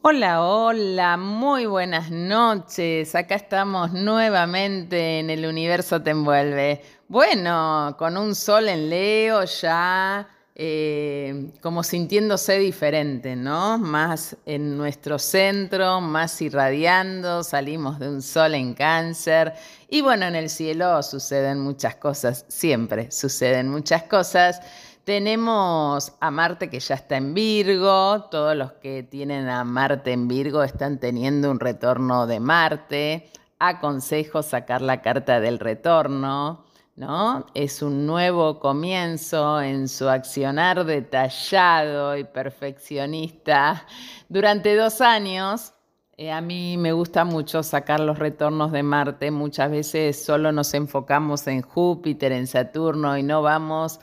Hola, hola, muy buenas noches. Acá estamos nuevamente en el universo te envuelve. Bueno, con un sol en Leo ya eh, como sintiéndose diferente, ¿no? Más en nuestro centro, más irradiando, salimos de un sol en cáncer. Y bueno, en el cielo suceden muchas cosas, siempre suceden muchas cosas. Tenemos a Marte que ya está en Virgo, todos los que tienen a Marte en Virgo están teniendo un retorno de Marte. Aconsejo sacar la carta del retorno, ¿no? Es un nuevo comienzo en su accionar detallado y perfeccionista durante dos años. Eh, a mí me gusta mucho sacar los retornos de Marte. Muchas veces solo nos enfocamos en Júpiter, en Saturno y no vamos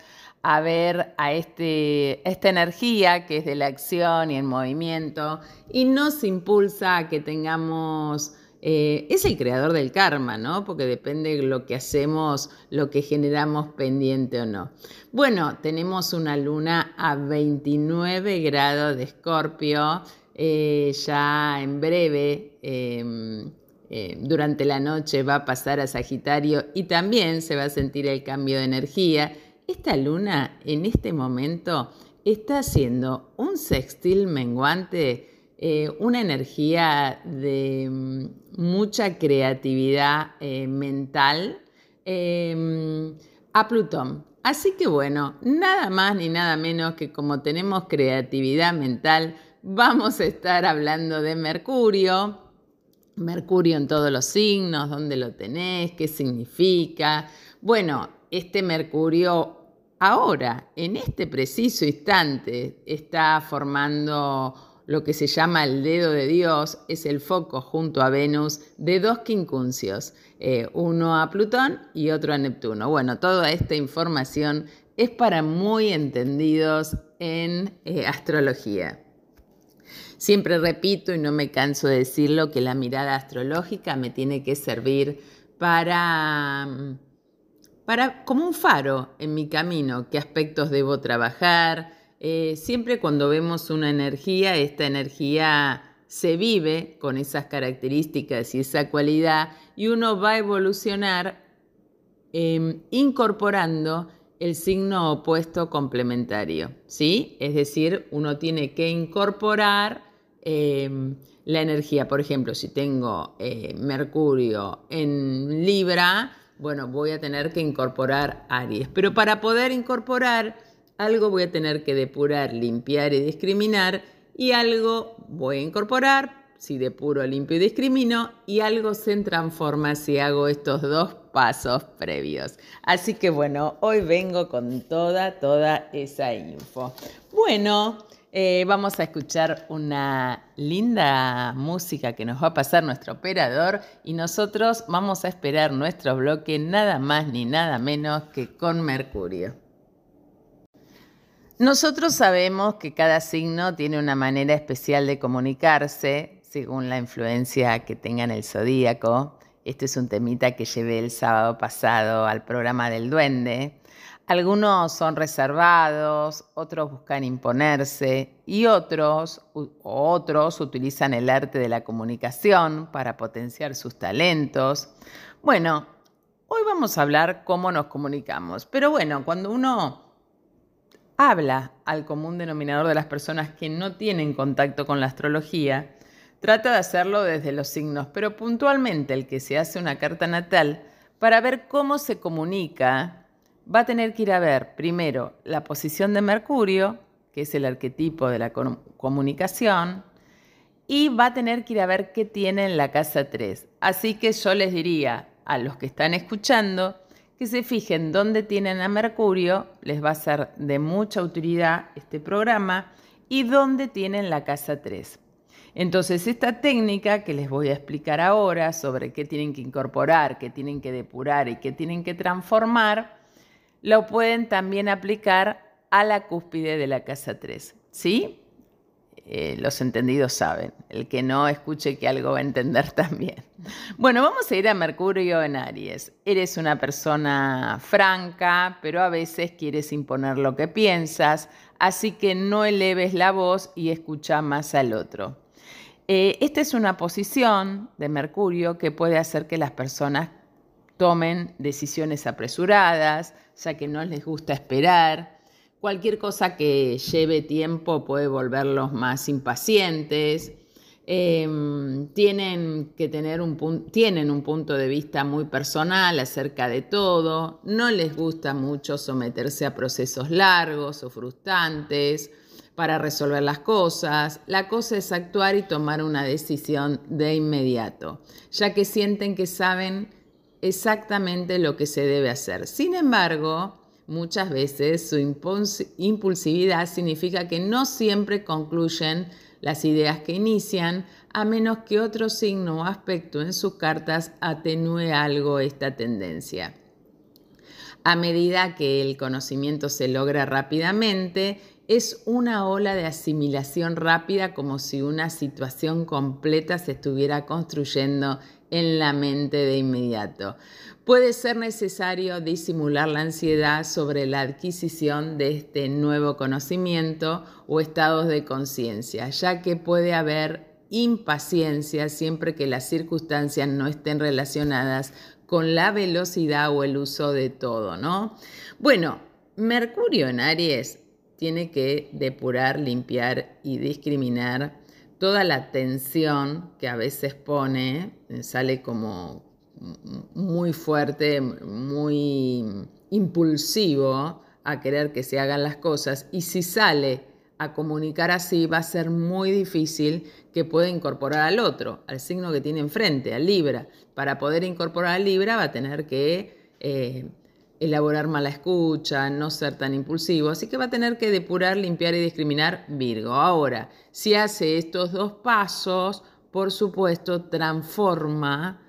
a ver a este, esta energía que es de la acción y el movimiento y nos impulsa a que tengamos, eh, es el creador del karma, ¿no? Porque depende de lo que hacemos, lo que generamos pendiente o no. Bueno, tenemos una luna a 29 grados de escorpio, eh, ya en breve. Em, eh, durante la noche va a pasar a Sagitario y también se va a sentir el cambio de energía esta luna en este momento está haciendo un sextil menguante, eh, una energía de mm, mucha creatividad eh, mental em, a Plutón. Así que bueno, nada más ni nada menos que como tenemos creatividad mental, vamos a estar hablando de Mercurio. Mercurio en todos los signos, dónde lo tenés, qué significa. Bueno, este Mercurio ahora, en este preciso instante, está formando lo que se llama el dedo de Dios, es el foco junto a Venus de dos quincunциos, eh, uno a Plutón y otro a Neptuno. Bueno, toda esta información es para muy entendidos en eh, astrología. Siempre repito y no me canso de decirlo que la mirada astrológica me tiene que servir para mm, para, como un faro en mi camino, qué aspectos debo trabajar. Eh, siempre cuando vemos una energía, esta energía se vive con esas características y esa cualidad y uno va a evolucionar em, incorporando el signo opuesto complementario, ¿sí? Es decir, uno tiene que incorporar em, la energía. Por ejemplo, si tengo eh, Mercurio en Libra, bueno, voy a tener que incorporar Aries. Pero para poder incorporar algo voy a tener que depurar, limpiar y discriminar y algo voy a incorporar si depuro, limpio y discrimino y algo se transforma si hago estos dos pasos previos. Así que bueno, hoy vengo con toda, toda esa info. Bueno, eh, vamos a escuchar una linda música que nos va a pasar nuestro operador y nosotros vamos a esperar nuestro bloque nada más ni nada menos que con Mercurio. Nosotros sabemos que cada signo tiene una manera especial de comunicarse según la influencia que tenga en el zodíaco. Este es un temita que llevé el sábado pasado al programa del duende. Algunos son reservados, otros buscan imponerse y otros, otros utilizan el arte de la comunicación para potenciar sus talentos. Bueno, hoy vamos a hablar cómo nos comunicamos, pero bueno, cuando uno habla al común denominador de las personas que no tienen contacto con la astrología, trata de hacerlo desde los signos, pero puntualmente el que se hace una carta natal para ver cómo se comunica va a tener que ir a ver primero la posición de Mercurio, que es el arquetipo de la comunicación, y va a tener que ir a ver qué tiene en la casa 3. Así que yo les diría a los que están escuchando que se fijen dónde tienen a Mercurio, les va a ser de mucha utilidad este programa, y dónde tienen la casa 3. Entonces, esta técnica que les voy a explicar ahora sobre qué tienen que incorporar, qué tienen que depurar y qué tienen que transformar, lo pueden también aplicar a la cúspide de la casa 3. ¿Sí? Eh, los entendidos saben. El que no escuche que algo va a entender también. Bueno, vamos a ir a Mercurio en Aries. Eres una persona franca, pero a veces quieres imponer lo que piensas, así que no eleves la voz y escucha más al otro. Eh, esta es una posición de Mercurio que puede hacer que las personas tomen decisiones apresuradas, ya que no les gusta esperar. Cualquier cosa que lleve tiempo puede volverlos más impacientes. Em, tienen que tener un, tienen un punto de vista muy personal acerca de todo, no les gusta mucho someterse a procesos largos o frustrantes para resolver las cosas. La cosa es actuar y tomar una decisión de inmediato, ya que sienten que saben exactamente lo que se debe hacer. Sin embargo, muchas veces su impulsividad significa que no siempre concluyen las ideas que inician, a menos que otro signo o aspecto en sus cartas atenúe algo esta tendencia. A medida que el conocimiento se logra rápidamente, es una ola de asimilación rápida como si una situación completa se estuviera construyendo en la mente de inmediato. Puede ser necesario disimular la ansiedad sobre la adquisición de este nuevo conocimiento o estados de conciencia, ya que puede haber impaciencia siempre que las circunstancias no estén relacionadas con la velocidad o el uso de todo, ¿no? Bueno, Mercurio en Aries tiene que depurar, limpiar y discriminar toda la tensión que a veces pone, sale como muy fuerte, muy impulsivo a querer que se hagan las cosas y si sale a comunicar así va a ser muy difícil que pueda incorporar al otro, al signo que tiene enfrente, al Libra. Para poder incorporar al Libra va a tener que eh, elaborar mala escucha, no ser tan impulsivo, así que va a tener que depurar, limpiar y discriminar Virgo. Ahora, si hace estos dos pasos, por supuesto, transforma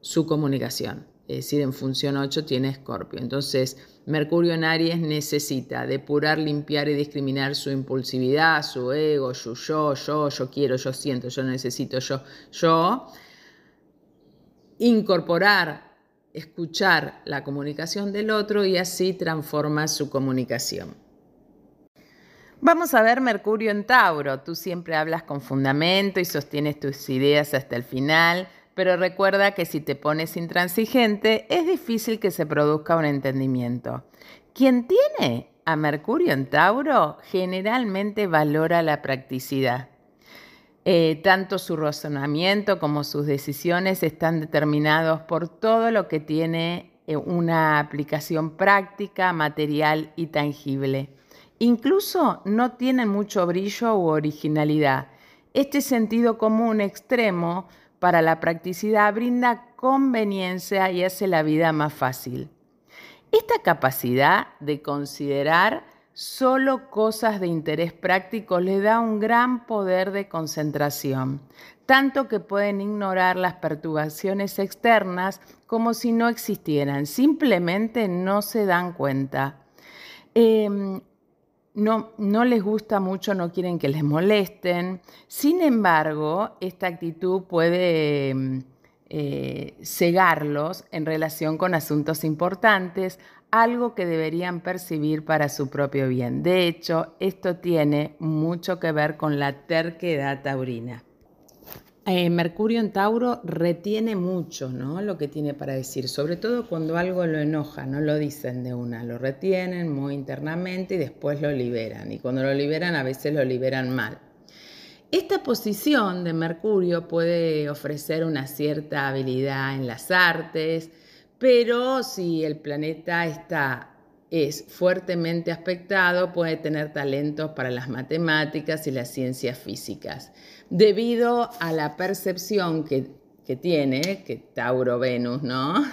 su comunicación. Es decir, en función 8 tiene Escorpio. Entonces, Mercurio en Aries necesita depurar, limpiar y discriminar su impulsividad, su ego, su yo, yo, yo quiero, yo siento, yo necesito, yo, yo. Incorporar, escuchar la comunicación del otro y así transforma su comunicación. Vamos a ver Mercurio en Tauro. Tú siempre hablas con fundamento y sostienes tus ideas hasta el final pero recuerda que si te pones intransigente es difícil que se produzca un entendimiento. Quien tiene a Mercurio en Tauro generalmente valora la practicidad. Eh, tanto su razonamiento como sus decisiones están determinados por todo lo que tiene eh, una aplicación práctica, material y tangible. Incluso no tienen mucho brillo u originalidad. Este sentido común extremo para la practicidad brinda conveniencia y hace la vida más fácil. Esta capacidad de considerar solo cosas de interés práctico le da un gran poder de concentración, tanto que pueden ignorar las perturbaciones externas como si no existieran, simplemente no se dan cuenta. Em, no, les gusta mucho, no quieren que les molesten. Sin embargo, esta actitud puede mm, eh, cegarlos en relación con asuntos importantes, algo que deberían percibir para su propio bien. De hecho, esto tiene mucho que ver con la terquedad taurina. Eh, Mercurio en Tauro retiene mucho ¿no? lo que tiene para decir, sobre todo cuando algo lo enoja, no lo dicen de una, lo retienen muy internamente y después lo liberan. Y cuando lo liberan a veces lo liberan mal. Esta posición de Mercurio puede ofrecer una cierta habilidad en las artes, pero si el planeta está es fuertemente aspectado, puede tener talentos para las matemáticas y las ciencias físicas. Debido a la percepción que, tiene, que Tauro-Venus, ¿no?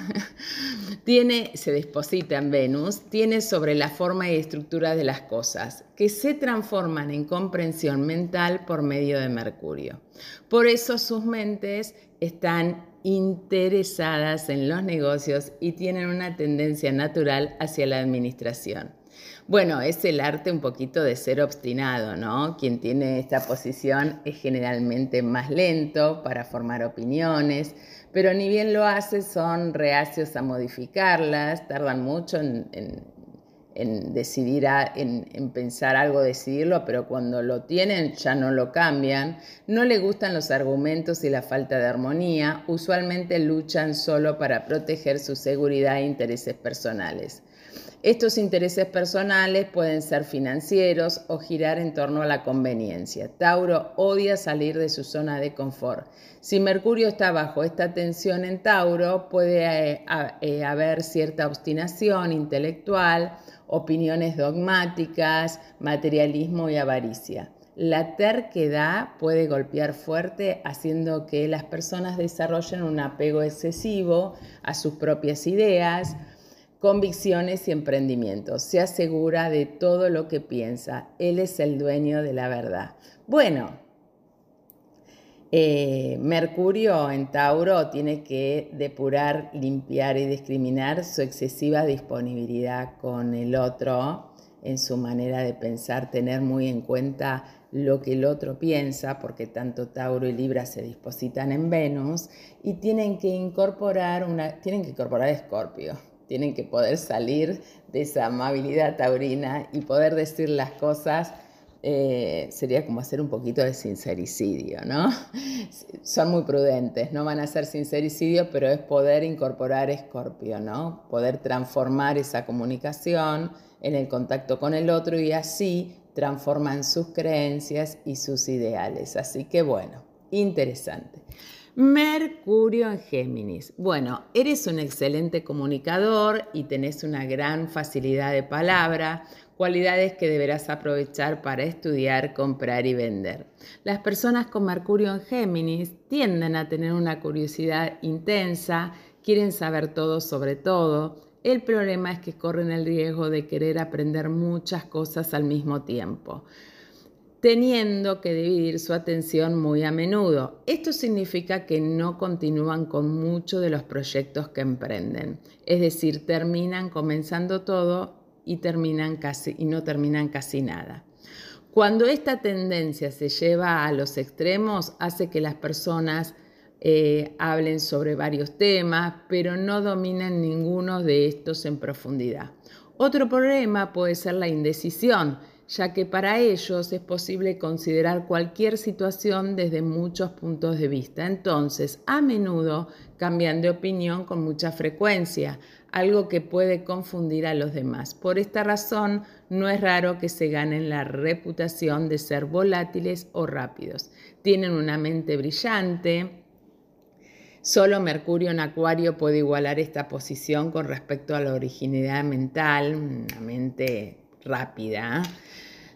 tiene, se deposita en Venus, tiene sobre la forma y estructura de las cosas, que se transforman en comprensión mental por medio de Mercurio. Por eso sus mentes están interesadas en los negocios y tienen una tendencia natural hacia la administración. Bueno, es el arte un poquito de ser obstinado, ¿no? Quien tiene esta posición es generalmente más lento para formar opiniones, pero ni bien lo hace son reacios a modificarlas, tardan mucho en, en decidir, en, pensar algo, decidirlo, pero cuando lo tienen ya no lo cambian. No le gustan los argumentos y la falta de armonía. Usualmente luchan solo para proteger su seguridad e intereses personales. Estos intereses personales pueden ser financieros o girar en torno a la conveniencia. Tauro odia salir de su zona de confort. Si Mercurio está bajo esta tensión en Tauro, puede eh, eh, haber cierta obstinación intelectual, opiniones dogmáticas, materialismo y avaricia. La terquedad puede golpear fuerte haciendo que las personas desarrollen un apego excesivo a sus propias ideas, convicciones y emprendimientos. Se asegura de todo lo que piensa. Él es el dueño de la verdad. Bueno, eh, Mercurio en Tauro tiene que depurar, limpiar y discriminar su excesiva disponibilidad con el otro en su manera de pensar, tener muy en cuenta lo que el otro piensa, porque tanto Tauro y Libra se dispositan en Venus, y tienen que incorporar una, tienen que incorporar Escorpio tienen que poder salir de esa amabilidad taurina y poder decir las cosas. Eh, sería como hacer un poquito de sincericidio, ¿no? Son muy prudentes, no van a hacer sincericidio, pero es poder incorporar Escorpio, ¿no? Poder transformar esa comunicación en el contacto con el otro y así transforman sus creencias y sus ideales. Así que bueno, interesante. Mercurio en Géminis. Bueno, eres un excelente comunicador y tenés una gran facilidad de palabra, cualidades que deberás aprovechar para estudiar, comprar y vender. Las personas con Mercurio en Géminis tienden a tener una curiosidad intensa, quieren saber todo sobre todo. El problema es que corren el riesgo de querer aprender muchas cosas al mismo tiempo teniendo que dividir su atención muy a menudo. Esto significa que no continúan con muchos de los proyectos que emprenden, es decir, terminan comenzando todo y, terminan casi, y no terminan casi nada. Cuando esta tendencia se lleva a los extremos, hace que las personas eh, hablen sobre varios temas, pero no dominan ninguno de estos en profundidad. Otro problema puede ser la indecisión, ya que para ellos es posible considerar cualquier situación desde muchos puntos de vista. Entonces, a menudo cambian de opinión con mucha frecuencia, algo que puede confundir a los demás. Por esta razón, no es raro que se ganen la reputación de ser volátiles o rápidos. Tienen una mente brillante, Solo Mercurio en Acuario puede igualar esta posición con respecto a la originalidad mental, una mente rápida.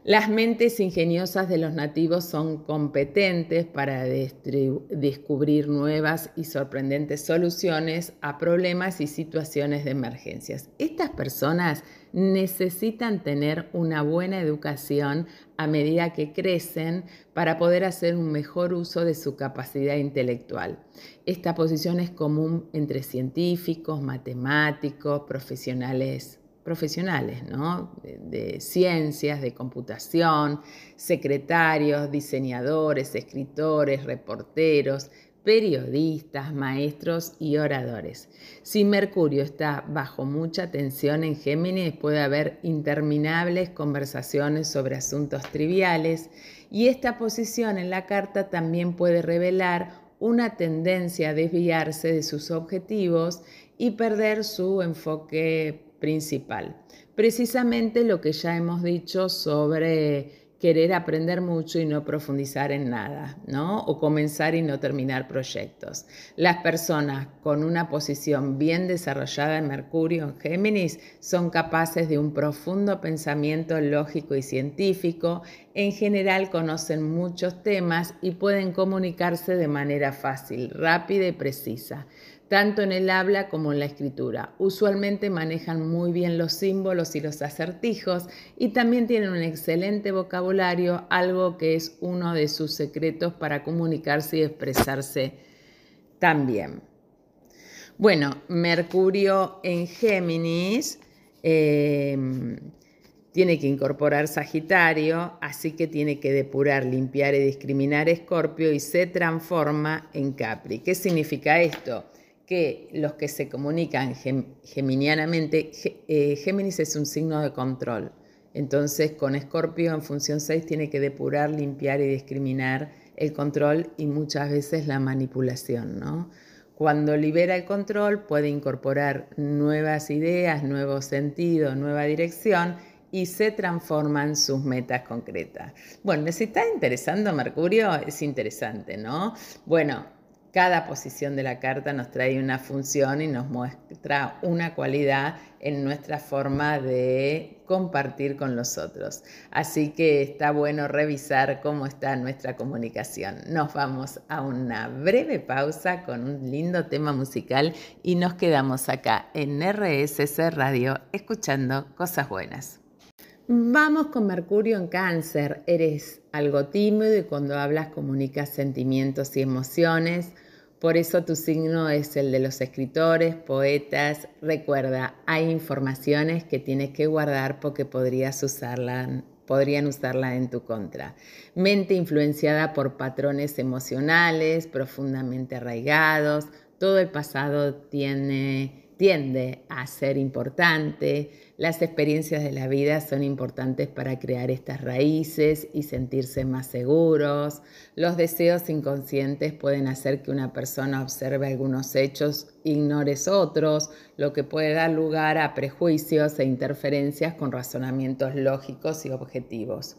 Las mentes ingeniosas de los nativos son competentes para descubrir nuevas y sorprendentes soluciones a problemas y situaciones de emergencias. Estas personas necesitan tener una buena educación a medida que crecen para poder hacer un mejor uso de su capacidad intelectual. Esta posición es común entre científicos, matemáticos, profesionales profesionales, ¿no? de, ciencias, de computación, secretarios, diseñadores, escritores, reporteros, periodistas, maestros y oradores. Si Mercurio está bajo mucha tensión en Géminis, puede haber interminables conversaciones sobre asuntos triviales y esta posición en la carta también puede revelar una tendencia a desviarse de sus objetivos y perder su enfoque principal. Precisamente lo que ya hemos dicho sobre querer aprender mucho y no profundizar en nada, ¿no? O comenzar y no terminar proyectos. Las personas con una posición bien desarrollada en Mercurio, en Géminis, son capaces de un profundo pensamiento lógico y científico. En general conocen muchos temas y pueden comunicarse de manera fácil, rápida y precisa tanto en el habla como en la escritura. Usualmente manejan muy bien los símbolos y los acertijos y también tienen un excelente vocabulario, algo que es uno de sus secretos para comunicarse y expresarse también. Bueno, Mercurio en Géminis eh, tiene que incorporar Sagitario, así que tiene que depurar, limpiar y discriminar Escorpio y se transforma en Capri. ¿Qué significa esto? Que los que se comunican geminianamente, eh, Géminis es un signo de control. Entonces, con Escorpio en función 6 tiene que depurar, limpiar y discriminar el control y muchas veces la manipulación, ¿no? Cuando libera el control puede incorporar nuevas ideas, nuevos sentidos, nueva dirección y se transforman sus metas concretas. Bueno, ¿les está interesando Mercurio? Es interesante, ¿no? Bueno, cada posición de la carta nos trae una función y nos muestra una cualidad en nuestra forma de compartir con los otros. Así que está bueno revisar cómo está nuestra comunicación. Nos vamos a una breve pausa con un lindo tema musical y nos quedamos acá en RSC Radio escuchando cosas buenas. Vamos con Mercurio en cáncer. Eres algo tímido y cuando hablas comunicas sentimientos y emociones. Por eso tu signo es el de los escritores, poetas. Recuerda, hay informaciones que tienes que guardar porque podrías usarla, podrían usarla en tu contra. Mente influenciada por patrones emocionales profundamente arraigados. Todo el pasado tiene, tiende a ser importante las experiencias de la vida son importantes para crear estas raíces y sentirse más seguros. Los deseos inconscientes pueden hacer que una persona observe algunos hechos, ignores otros, lo que puede dar lugar a prejuicios e interferencias con razonamientos lógicos y objetivos.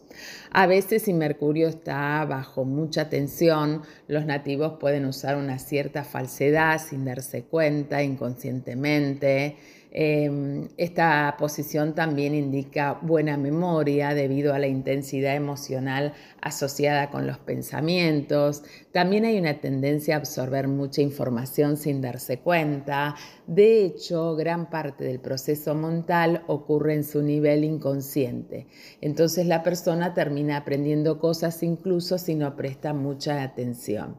A veces si Mercurio está bajo mucha tensión, los nativos pueden usar una cierta falsedad sin darse cuenta inconscientemente Em, esta posición también indica buena memoria debido a la intensidad emocional asociada con los pensamientos. También hay una tendencia a absorber mucha información sin darse cuenta. De hecho, gran parte del proceso mental ocurre en su nivel inconsciente. Entonces la persona termina aprendiendo cosas incluso si no presta mucha atención.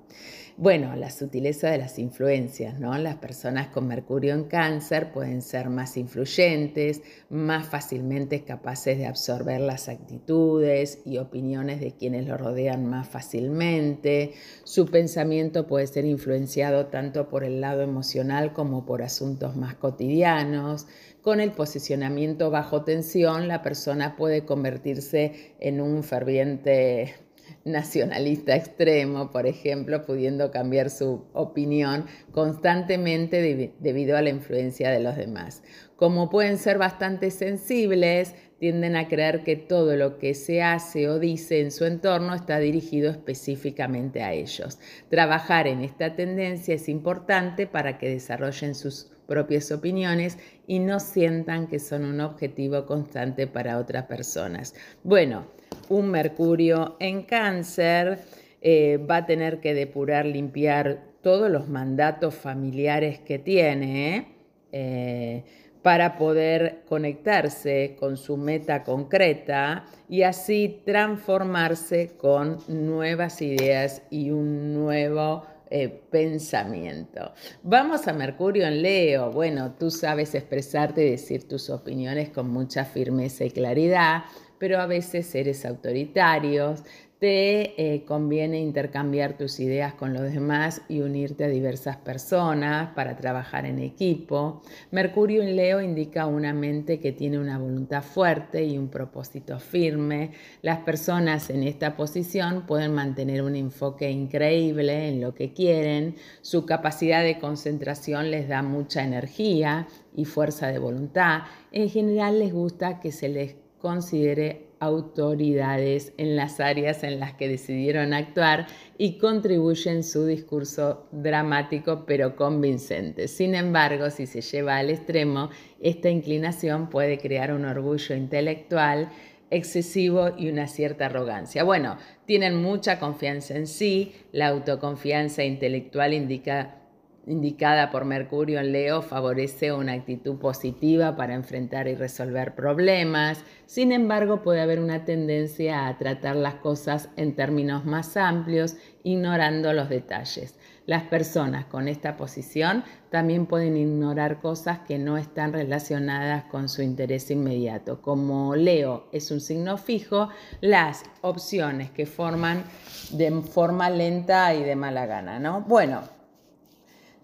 Bueno, la sutileza de las influencias, ¿no? Las personas con Mercurio en cáncer pueden ser más influyentes, más fácilmente capaces de absorber las actitudes y opiniones de quienes lo rodean más fácilmente. Su pensamiento puede ser influenciado tanto por el lado emocional como por asuntos más cotidianos. Con el posicionamiento bajo tensión, la persona puede convertirse en un ferviente nacionalista extremo, por ejemplo, pudiendo cambiar su opinión constantemente debido a la influencia de los demás. Como pueden ser bastante sensibles, tienden a creer que todo lo que se hace o dice en su entorno está dirigido específicamente a ellos. Trabajar en esta tendencia es importante para que desarrollen sus propias opiniones y no sientan que son un objetivo constante para otras personas. Bueno, un Mercurio en cáncer, eh, va a tener que depurar, limpiar todos los mandatos familiares que tiene eh, para poder conectarse con su meta concreta y así transformarse con nuevas ideas y un nuevo eh, pensamiento. Vamos a Mercurio en Leo. Bueno, tú sabes expresarte y decir tus opiniones con mucha firmeza y claridad pero a veces eres autoritario, te eh, conviene intercambiar tus ideas con los demás y unirte a diversas personas para trabajar en equipo. Mercurio en Leo indica una mente que tiene una voluntad fuerte y un propósito firme. Las personas en esta posición pueden mantener un enfoque increíble en lo que quieren. Su capacidad de concentración les da mucha energía y fuerza de voluntad. En general les gusta que se les considere autoridades en las áreas en las que decidieron actuar y contribuyen su discurso dramático pero convincente. Sin embargo, si se lleva al extremo, esta inclinación puede crear un orgullo intelectual excesivo y una cierta arrogancia. Bueno, tienen mucha confianza en sí, la autoconfianza intelectual indica indicada por Mercurio en Leo favorece una actitud positiva para enfrentar y resolver problemas. Sin embargo, puede haber una tendencia a tratar las cosas en términos más amplios, ignorando los detalles. Las personas con esta posición también pueden ignorar cosas que no están relacionadas con su interés inmediato. Como Leo es un signo fijo, las opciones que forman de forma lenta y de mala gana, ¿no? Bueno,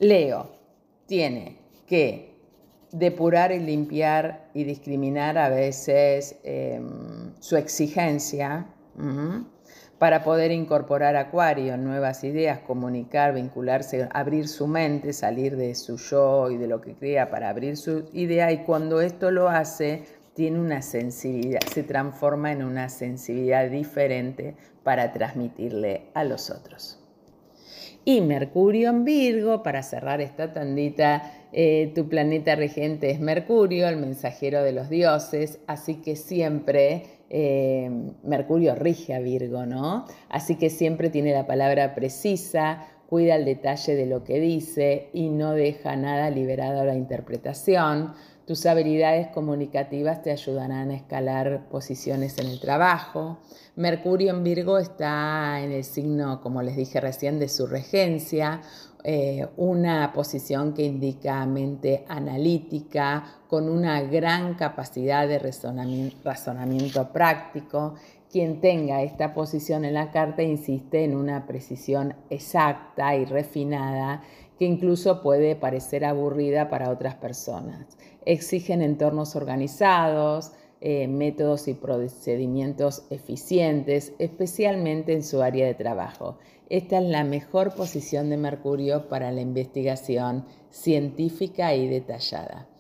Leo, tiene que depurar y limpiar y discriminar a veces em, su exigencia para poder incorporar Acuario, nuevas ideas, comunicar, vincularse, abrir su mente, salir de su yo y de lo que crea para abrir su idea y cuando esto lo hace tiene una sensibilidad, se transforma en una sensibilidad diferente para transmitirle a los otros. Y Mercurio en Virgo, para cerrar esta tandita, eh, tu planeta regente es Mercurio, el mensajero de los dioses, así que siempre eh, Mercurio rige a Virgo, ¿no? Así que siempre tiene la palabra precisa, cuida el detalle de lo que dice y no deja nada liberado a la interpretación. Tus habilidades comunicativas te ayudarán a escalar posiciones en el trabajo. Mercurio en Virgo está en el signo, como les dije recién, de su regencia, eh, una posición que indica mente analítica, con una gran capacidad de razonamiento, práctico. Quien tenga esta posición en la carta insiste en una precisión exacta y refinada que incluso puede parecer aburrida para otras personas. Exigen entornos organizados, eh, métodos y procedimientos eficientes, especialmente en su área de trabajo. Esta es la mejor posición de Mercurio para la investigación científica y detallada.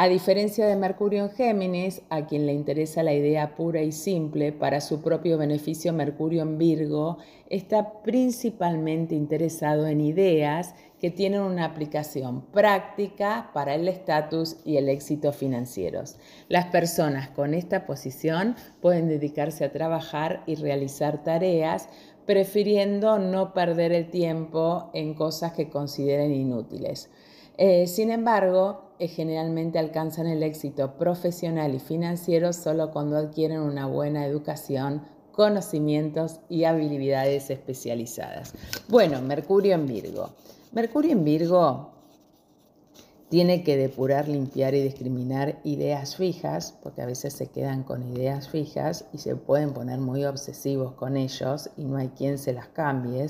A diferencia de Mercurio en Géminis, a quien le interesa la idea pura y simple para su propio beneficio, Mercurio en Virgo está principalmente interesado en ideas que tienen una aplicación práctica para el estatus y el éxito financieros. Las personas con esta posición pueden dedicarse a trabajar y realizar tareas prefiriendo no perder el tiempo en cosas que consideren inútiles. Eh, sin embargo, generalmente alcanzan el éxito profesional y financiero solo cuando adquieren una buena educación, conocimientos y habilidades especializadas. Bueno, Mercurio en Virgo. Mercurio en Virgo tiene que depurar, limpiar y discriminar ideas fijas, porque a veces se quedan con ideas fijas y se pueden poner muy obsesivos con ellos y no hay quien se las cambie,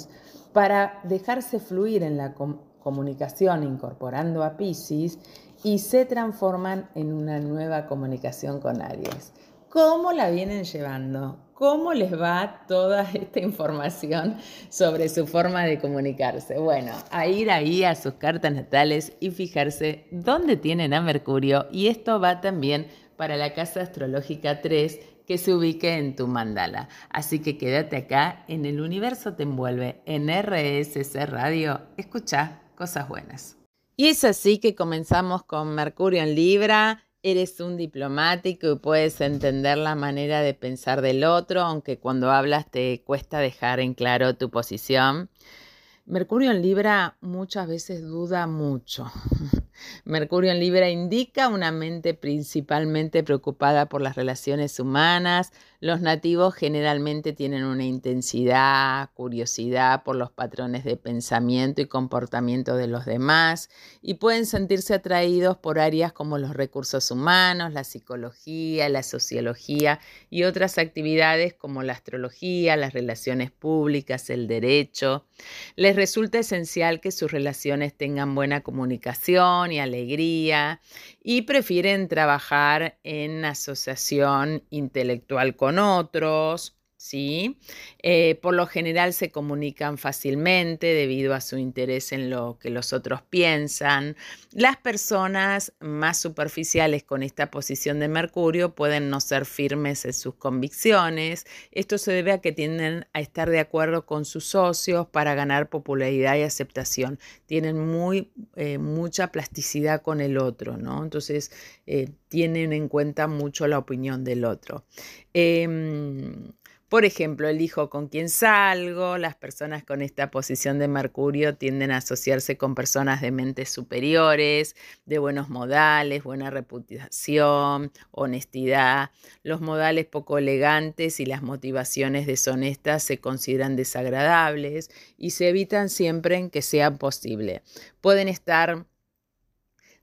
para dejarse fluir en la comunicación incorporando a Pisces y se transforman en una nueva comunicación con Aries. ¿Cómo la vienen llevando? ¿Cómo les va toda esta información sobre su forma de comunicarse? Bueno, a ir ahí a sus cartas natales y fijarse dónde tienen a Mercurio y esto va también para la casa astrológica 3 que se ubique en tu mandala. Así que quédate acá, en el universo te envuelve, en RSC Radio, escucha cosas buenas. Y es así que comenzamos con Mercurio en Libra eres un diplomático y puedes entender la manera de pensar del otro, aunque cuando hablas te cuesta dejar en claro tu posición. Mercurio en Libra muchas veces duda mucho. Mercurio en Libra indica una mente principalmente preocupada por las relaciones humanas. Los nativos generalmente tienen una intensidad, curiosidad por los patrones de pensamiento y comportamiento de los demás y pueden sentirse atraídos por áreas como los recursos humanos, la psicología, la sociología y otras actividades como la astrología, las relaciones públicas, el derecho. Les resulta esencial que sus relaciones tengan buena comunicación y alegría y prefieren trabajar en asociación intelectual con otros ¿sí? Eh, por lo general se comunican fácilmente debido a su interés en lo que los otros piensan. Las personas más superficiales con esta posición de Mercurio pueden no ser firmes en sus convicciones. Esto se debe a que tienden a estar de acuerdo con sus socios para ganar popularidad y aceptación. Tienen muy, eh, mucha plasticidad con el otro, ¿no? Entonces eh, tienen en cuenta mucho la opinión del otro. Em, por ejemplo, elijo con quién salgo. Las personas con esta posición de Mercurio tienden a asociarse con personas de mentes superiores, de buenos modales, buena reputación, honestidad. Los modales poco elegantes y las motivaciones deshonestas se consideran desagradables y se evitan siempre en que sea posible. Pueden estar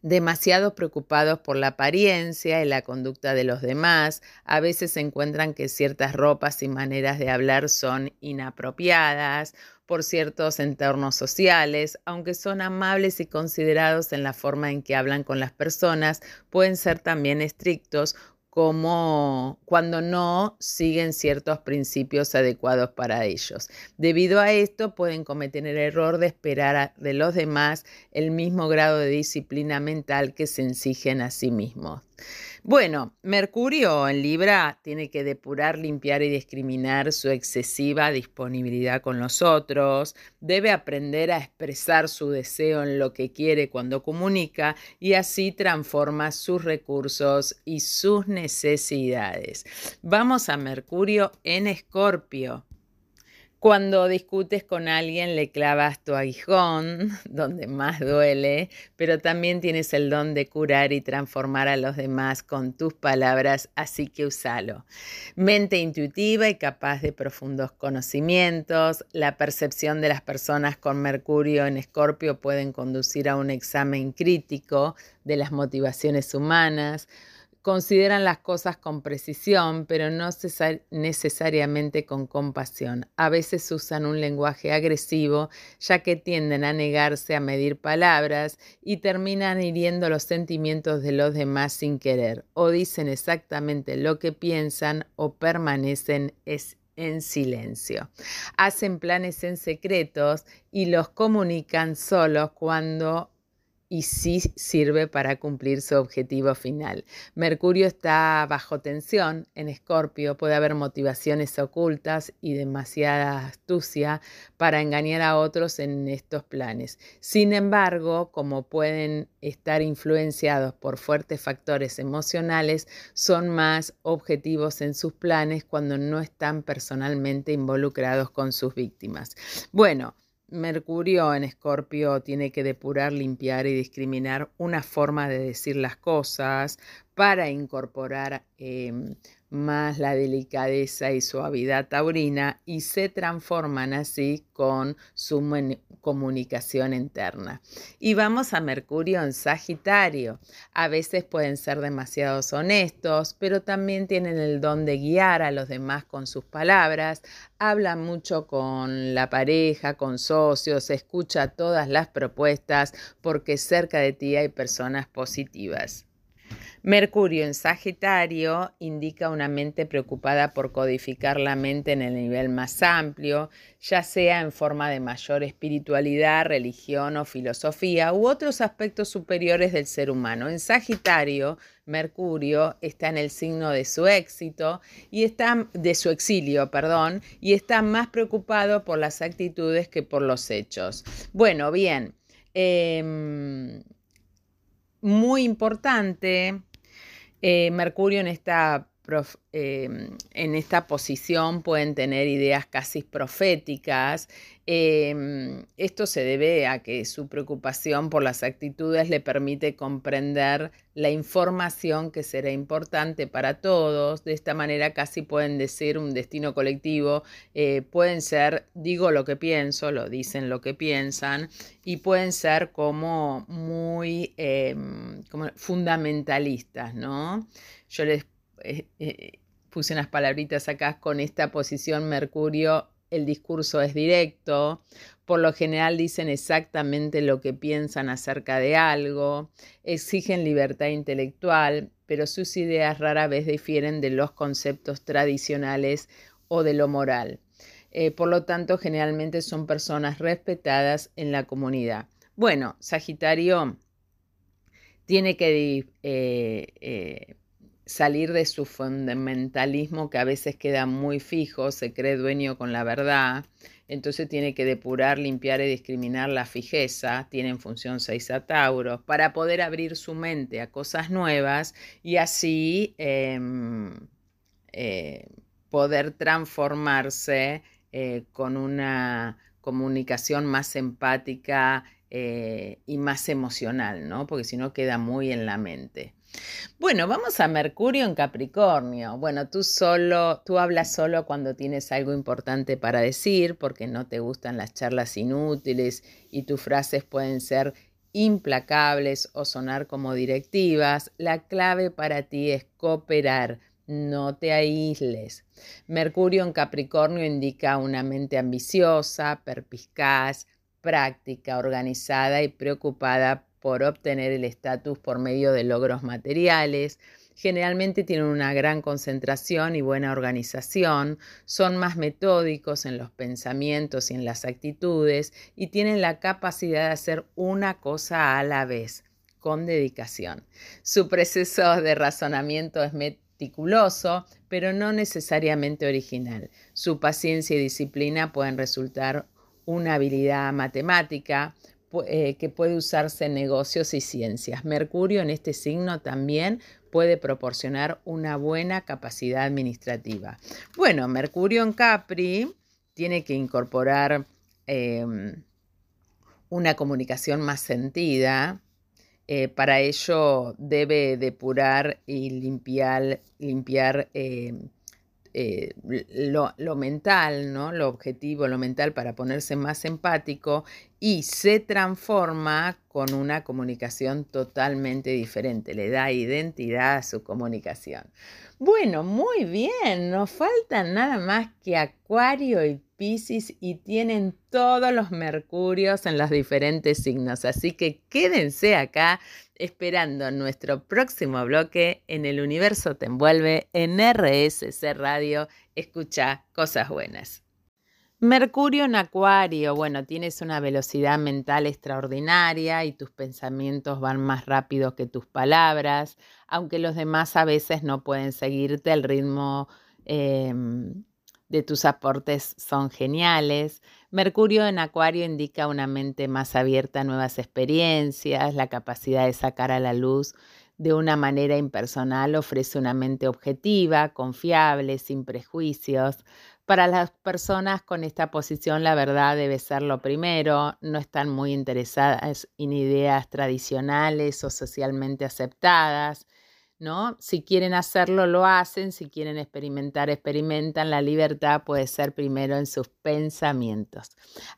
demasiado preocupados por la apariencia y la conducta de los demás. A veces encuentran que ciertas ropas y maneras de hablar son inapropiadas. por ciertos entornos sociales, aunque son amables y considerados en la forma en que hablan con las personas, pueden ser también estrictos como cuando no siguen ciertos principios adecuados para ellos. Debido a esto, pueden cometer el error de esperar de los demás el mismo grado de disciplina mental que se exigen a sí mismos. Bueno, Mercurio en Libra tiene que depurar, limpiar y discriminar su excesiva disponibilidad con los otros, debe aprender a expresar su deseo en lo que quiere cuando comunica y así transforma sus recursos y sus necesidades. Vamos a Mercurio en Escorpio. Cuando discutes con alguien le clavas tu aguijón, donde más duele, pero también tienes el don de curar y transformar a los demás con tus palabras, así que úsalo. Mente intuitiva y capaz de profundos conocimientos, la percepción de las personas con Mercurio en Escorpio pueden conducir a un examen crítico de las motivaciones humanas, Consideran las cosas con precisión, pero no necesariamente con compasión. A veces usan un lenguaje agresivo, ya que tienden a negarse a medir palabras y terminan hiriendo los sentimientos de los demás sin querer, o dicen exactamente lo que piensan o permanecen en silencio. Hacen planes en secretos y los comunican solos cuando y sí sirve para cumplir su objetivo final. Mercurio está bajo tensión en Escorpio, puede haber motivaciones ocultas y demasiada astucia para engañar a otros en estos planes. Sin embargo, como pueden estar influenciados por fuertes factores emocionales, son más objetivos en sus planes cuando no están personalmente involucrados con sus víctimas. Bueno, Mercurio en Escorpio tiene que depurar, limpiar y discriminar una forma de decir las cosas para incorporar em, más la delicadeza y suavidad taurina y se transforman así con su comunicación interna. Y vamos a Mercurio en Sagitario. A veces pueden ser demasiado honestos, pero también tienen el don de guiar a los demás con sus palabras, hablan mucho con la pareja, con socios, escucha todas las propuestas porque cerca de ti hay personas positivas. Mercurio en Sagitario indica una mente preocupada por codificar la mente en el nivel más amplio, ya sea en forma de mayor espiritualidad, religión o filosofía u otros aspectos superiores del ser humano. En Sagitario, Mercurio está en el signo de su éxito y está de su exilio, perdón, y está más preocupado por las actitudes que por los hechos. Bueno, bien. Em, muy importante eh, Mercurio en esta, em, en esta posición pueden tener ideas casi proféticas. Em, esto se debe a que su preocupación por las actitudes le permite comprender la información que será importante para todos. De esta manera casi pueden decir un destino colectivo. Eh, pueden ser, digo lo que pienso, lo dicen lo que piensan, y pueden ser como muy em, como fundamentalistas, ¿no? Yo les eh, eh, puse unas palabritas acá con esta posición Mercurio el discurso es directo, por lo general dicen exactamente lo que piensan acerca de algo, exigen libertad intelectual, pero sus ideas rara vez difieren de los conceptos tradicionales o de lo moral. Eh, por lo tanto, generalmente son personas respetadas en la comunidad. Bueno, Sagitario tiene que eh, eh, salir de su fundamentalismo que a veces queda muy fijo, se cree dueño con la verdad, entonces tiene que depurar, limpiar y discriminar la fijeza, tiene en función 6 a para poder abrir su mente a cosas nuevas y así em, eh, poder transformarse eh, con una comunicación más empática eh, y más emocional, ¿no? Porque si no queda muy en la mente. Bueno, vamos a Mercurio en Capricornio. Bueno, tú solo, tú hablas solo cuando tienes algo importante para decir, porque no te gustan las charlas inútiles y tus frases pueden ser implacables o sonar como directivas. La clave para ti es cooperar, no te aísles. Mercurio en Capricornio indica una mente ambiciosa, perspicaz, práctica, organizada y preocupada por obtener el estatus por medio de logros materiales. Generalmente tienen una gran concentración y buena organización, son más metódicos en los pensamientos y en las actitudes y tienen la capacidad de hacer una cosa a la vez, con dedicación. Su proceso de razonamiento es meticuloso, pero no necesariamente original. Su paciencia y disciplina pueden resultar una habilidad matemática eh, que puede usarse en negocios y ciencias. Mercurio en este signo también puede proporcionar una buena capacidad administrativa. Bueno, Mercurio en Capri tiene que incorporar em, una comunicación más sentida. Eh, para ello debe depurar y limpiar, limpiar eh, lo, mental, ¿no? lo objetivo, lo mental para ponerse más empático y se transforma con una comunicación totalmente diferente, le da identidad a su comunicación. Bueno, muy bien, nos faltan nada más que Acuario y Pisces y tienen todos los Mercurios en los diferentes signos, así que quédense acá esperando nuestro próximo bloque en El Universo Te Envuelve en RSC Radio. Escucha cosas buenas. Mercurio en Acuario, bueno, tienes una velocidad mental extraordinaria y tus pensamientos van más rápido que tus palabras, aunque los demás a veces no pueden seguirte, el ritmo em, de tus aportes son geniales. Mercurio en Acuario indica una mente más abierta a nuevas experiencias, la capacidad de sacar a la luz de una manera impersonal ofrece una mente objetiva, confiable, sin prejuicios. Para las personas con esta posición la verdad debe ser lo primero, no están muy interesadas en ideas tradicionales o socialmente aceptadas ¿no? Si quieren hacerlo, lo hacen, si quieren experimentar, experimentan. La libertad puede ser primero en sus pensamientos.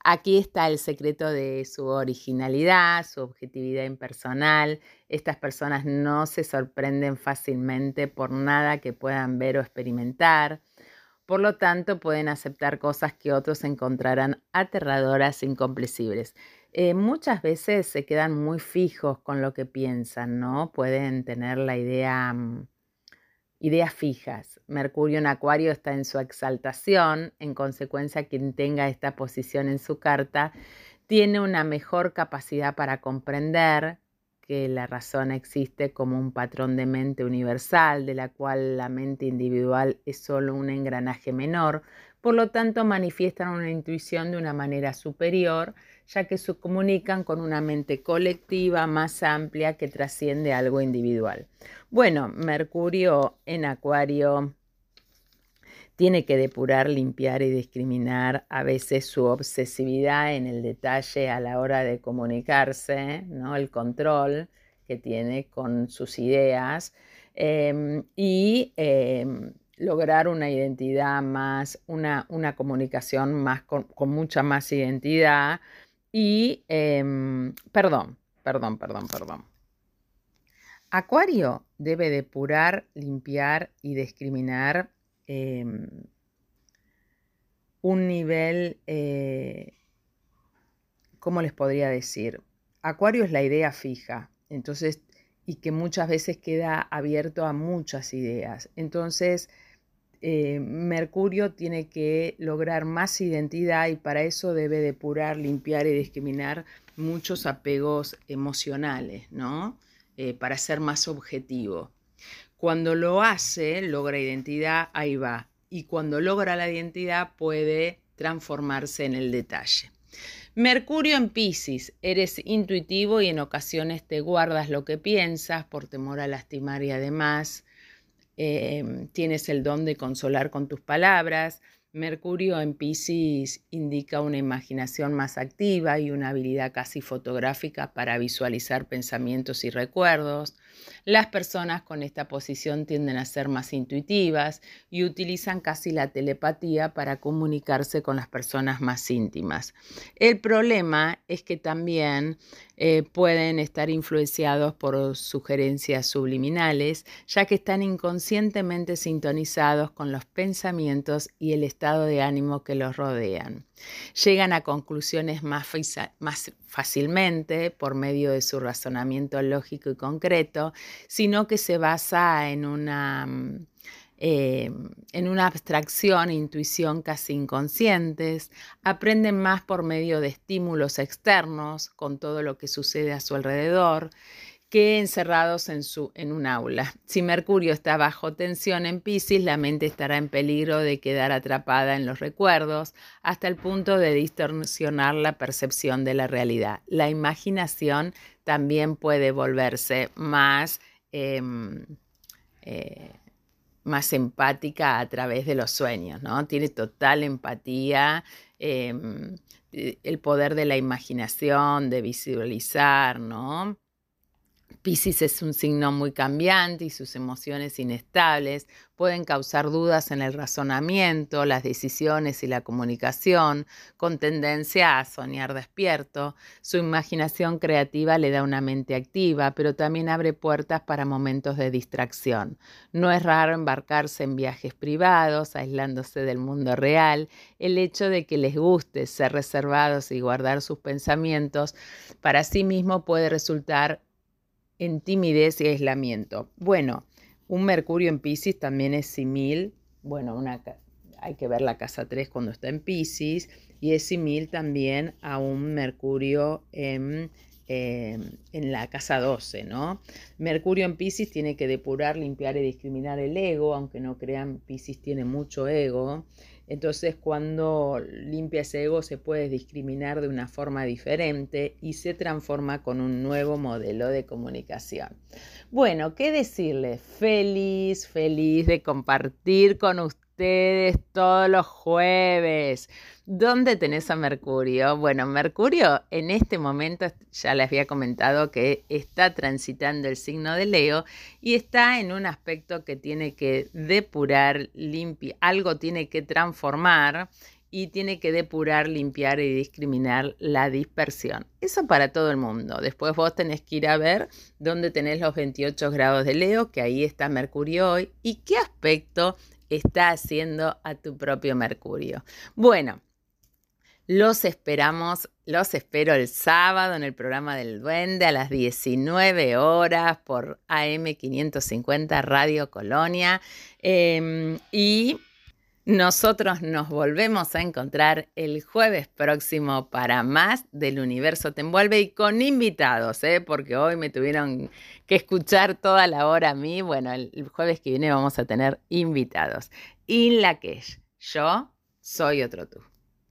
Aquí está el secreto de su originalidad, su objetividad impersonal. Estas personas no se sorprenden fácilmente por nada que puedan ver o experimentar. Por lo tanto, pueden aceptar cosas que otros encontrarán aterradoras e incomprensibles. Eh, muchas veces se quedan muy fijos con lo que piensan, ¿no? Pueden tener la idea, mm, ideas fijas. Mercurio en Acuario está en su exaltación, en consecuencia quien tenga esta posición en su carta tiene una mejor capacidad para comprender que la razón existe como un patrón de mente universal, de la cual la mente individual es solo un engranaje menor, por lo tanto manifiestan una intuición de una manera superior ya que se comunican con una mente colectiva más amplia que trasciende algo individual. Bueno, Mercurio en Acuario tiene que depurar, limpiar y discriminar a veces su obsesividad en el detalle a la hora de comunicarse, ¿no? el control que tiene con sus ideas em, y em, lograr una identidad más, una, una comunicación más con, mucha más identidad, y, em, perdón, perdón, perdón, perdón. Acuario debe depurar, limpiar y discriminar em, un nivel, eh, ¿cómo les podría decir? Acuario es la idea fija, entonces, y que muchas veces queda abierto a muchas ideas. Entonces, eh, Mercurio tiene que lograr más identidad y para eso debe depurar, limpiar y discriminar muchos apegos emocionales, ¿no? Eh, para ser más objetivo. Cuando lo hace, logra identidad, ahí va. Y cuando logra la identidad puede transformarse en el detalle. Mercurio en Pisces, eres intuitivo y en ocasiones te guardas lo que piensas por temor a lastimar y además Em, tienes el don de consolar con tus palabras. Mercurio en Pisces indica una imaginación más activa y una habilidad casi fotográfica para visualizar pensamientos y recuerdos. Las personas con esta posición tienden a ser más intuitivas y utilizan casi la telepatía para comunicarse con las personas más íntimas. El problema es que también eh, pueden estar influenciados por sugerencias subliminales, ya que están inconscientemente sintonizados con los pensamientos y el estado de ánimo que los rodean. Llegan a conclusiones más, fácilmente por medio de su razonamiento lógico y concreto, sino que se basa en una eh, en una abstracción e intuición casi inconscientes, aprenden más por medio de estímulos externos con todo lo que sucede a su alrededor que encerrados en, su, en un aula. Si Mercurio está bajo tensión en Pisces, la mente estará en peligro de quedar atrapada en los recuerdos hasta el punto de distorsionar la percepción de la realidad. La imaginación también puede volverse más... Em, eh, más empática a través de los sueños, ¿no? Tiene total empatía, em, eh, el poder de la imaginación, de visualizar, ¿no? Piscis es un signo muy cambiante y sus emociones inestables pueden causar dudas en el razonamiento, las decisiones y la comunicación, con tendencia a soñar despierto. Su imaginación creativa le da una mente activa, pero también abre puertas para momentos de distracción. No es raro embarcarse en viajes privados, aislándose del mundo real. El hecho de que les guste ser reservados y guardar sus pensamientos para sí mismo puede resultar en timidez y aislamiento. Bueno, un Mercurio en Pisces también es simil, bueno, una, hay que ver la casa 3 cuando está en Pisces, y es simil también a un Mercurio en, em, en la casa 12, ¿no? Mercurio en Pisces tiene que depurar, limpiar y discriminar el ego, aunque no crean, Pisces tiene mucho ego. Entonces cuando limpia ese ego se puede discriminar de una forma diferente y se transforma con un nuevo modelo de comunicación. Bueno, ¿qué decirles? Feliz, feliz de compartir con ustedes ustedes todos los jueves. ¿Dónde tenés a Mercurio? Bueno, Mercurio en este momento ya les había comentado que está transitando el signo de Leo y está en un aspecto que tiene que depurar, limpiar, algo tiene que transformar y tiene que depurar, limpiar y discriminar la dispersión. Eso para todo el mundo. Después vos tenés que ir a ver dónde tenés los 28 grados de Leo, que ahí está Mercurio hoy, y qué aspecto está haciendo a tu propio Mercurio. Bueno, los esperamos, los espero el sábado en el programa del Duende a las 19 horas por AM550 Radio Colonia. Em, y nosotros nos volvemos a encontrar el jueves próximo para más del universo te envuelve y con invitados, ¿eh? porque hoy me tuvieron que escuchar toda la hora a mí. Bueno, el, jueves que viene vamos a tener invitados. Y la que yo soy otro tú.